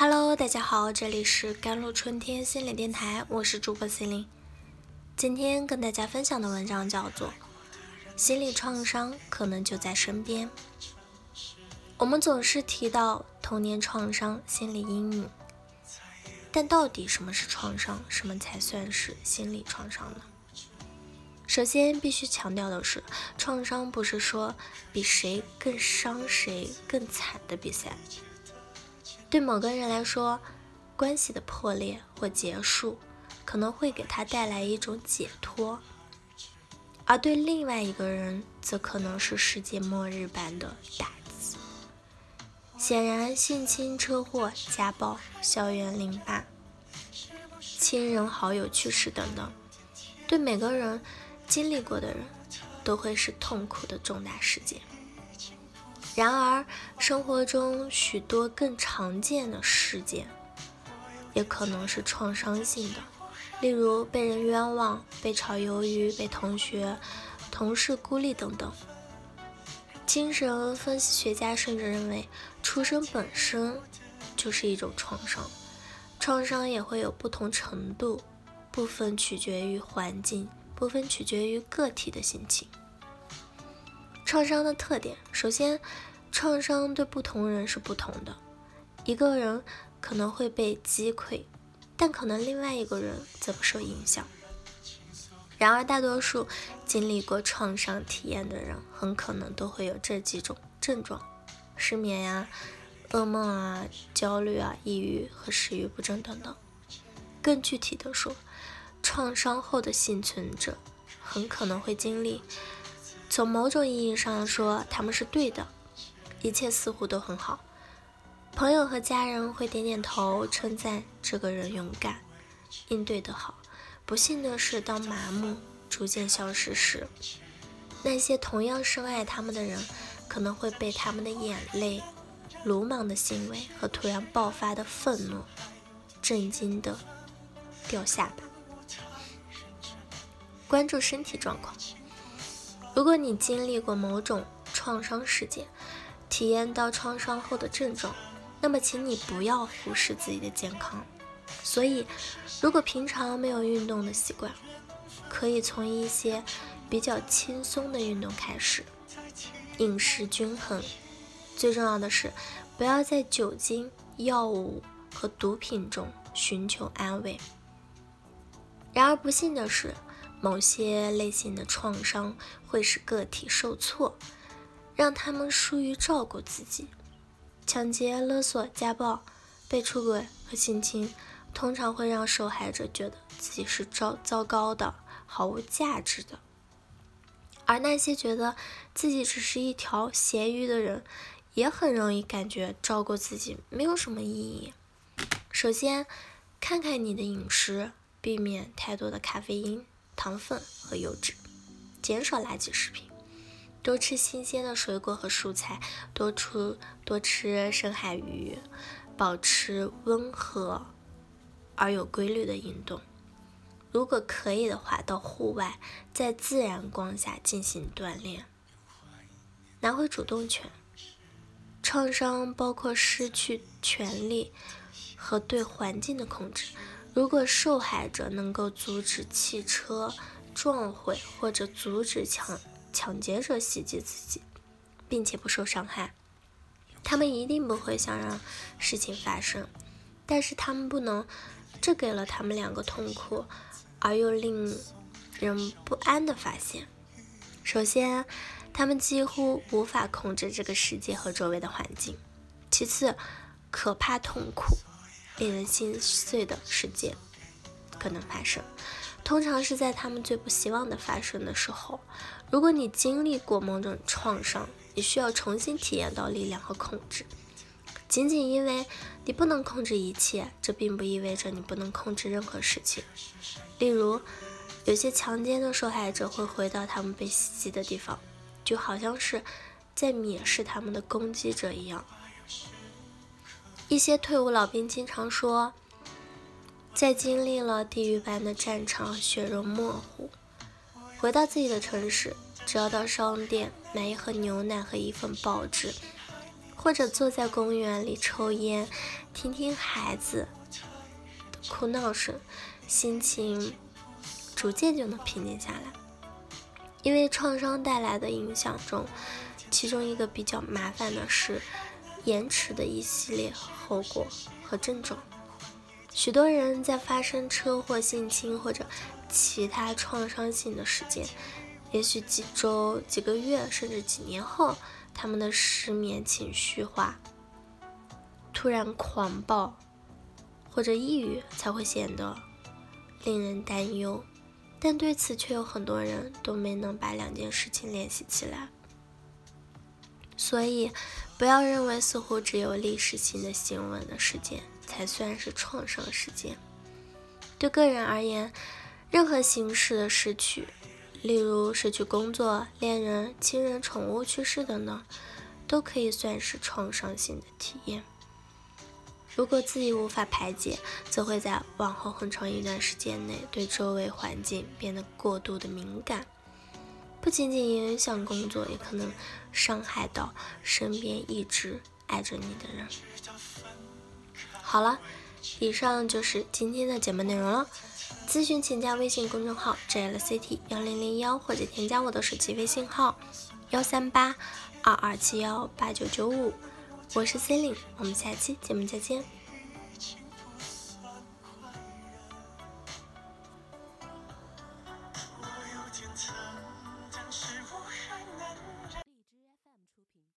Hello，大家好，这里是甘露春天心理电台，我是主播心灵。今天跟大家分享的文章叫做《心理创伤可能就在身边》。我们总是提到童年创伤、心理阴影，但到底什么是创伤？什么才算是心理创伤呢？首先必须强调的是，创伤不是说比谁更伤谁更惨的比赛。对某个人来说，关系的破裂或结束可能会给他带来一种解脱，而对另外一个人则可能是世界末日般的打。显然，性侵、车祸、家暴、校园凌霸、亲人好友去世等等，对每个人经历过的人都会是痛苦的重大事件。然而，生活中许多更常见的事件，也可能是创伤性的，例如被人冤枉、被炒鱿鱼、被同学、同事孤立等等。精神分析学家甚至认为，出生本身就是一种创伤，创伤也会有不同程度，部分取决于环境，部分取决于个体的心情。创伤的特点，首先，创伤对不同人是不同的，一个人可能会被击溃，但可能另外一个人则不受影响。然而，大多数经历过创伤体验的人，很可能都会有这几种症状：失眠呀、噩梦啊、焦虑啊、抑郁和食欲不振等等。更具体的说，创伤后的幸存者很可能会经历，从某种意义上说，他们是对的，一切似乎都很好。朋友和家人会点点头，称赞这个人勇敢，应对得好。不幸的是，当麻木逐渐消失时，那些同样深爱他们的人，可能会被他们的眼泪、鲁莽的行为和突然爆发的愤怒震惊的掉下巴。关注身体状况。如果你经历过某种创伤事件，体验到创伤后的症状，那么请你不要忽视自己的健康。所以，如果平常没有运动的习惯，可以从一些比较轻松的运动开始，饮食均衡。最重要的是，不要在酒精、药物和毒品中寻求安慰。然而，不幸的是，某些类型的创伤会使个体受挫，让他们疏于照顾自己。抢劫、勒索、家暴、被出轨和性侵。通常会让受害者觉得自己是糟糟糕的、毫无价值的，而那些觉得自己只是一条咸鱼的人，也很容易感觉照顾自己没有什么意义。首先，看看你的饮食，避免太多的咖啡因、糖分和油脂，减少垃圾食品，多吃新鲜的水果和蔬菜，多出多吃深海鱼，保持温和。而有规律的运动，如果可以的话，到户外，在自然光下进行锻炼。拿回主动权。创伤包括失去权利和对环境的控制。如果受害者能够阻止汽车撞毁，或者阻止抢抢劫者袭击自己，并且不受伤害，他们一定不会想让事情发生。但是他们不能。这给了他们两个痛苦而又令人不安的发现。首先，他们几乎无法控制这个世界和周围的环境；其次，可怕、痛苦、令人心碎的事件可能发生，通常是在他们最不希望的发生的时候。如果你经历过某种创伤，你需要重新体验到力量和控制。仅仅因为你不能控制一切，这并不意味着你不能控制任何事情。例如，有些强奸的受害者会回到他们被袭击的地方，就好像是在蔑视他们的攻击者一样。一些退伍老兵经常说，在经历了地狱般的战场，血肉模糊，回到自己的城市，只要到商店买一盒牛奶和一份报纸。或者坐在公园里抽烟，听听孩子的哭闹声，心情逐渐就能平静下来。因为创伤带来的影响中，其中一个比较麻烦的是延迟的一系列后果和症状。许多人在发生车祸、性侵或者其他创伤性的事件，也许几周、几个月，甚至几年后，他们的失眠、情绪化、突然狂暴或者抑郁才会显得令人担忧。但对此，却有很多人都没能把两件事情联系起来。所以，不要认为似乎只有历史性的新闻的事件才算是创伤事件。对个人而言，任何形式的失去，例如失去工作、恋人、亲人、宠物去世等等，都可以算是创伤性的体验。如果自己无法排解，则会在往后很长一段时间内对周围环境变得过度的敏感，不仅仅影响工作，也可能伤害到身边一直爱着你的人。好了，以上就是今天的节目内容了。咨询请加微信公众号 jlct 幺零零幺，或者添加我的手机微信号幺三八二二七幺八九九五。我是 c e l i n e 我们下期节目再见。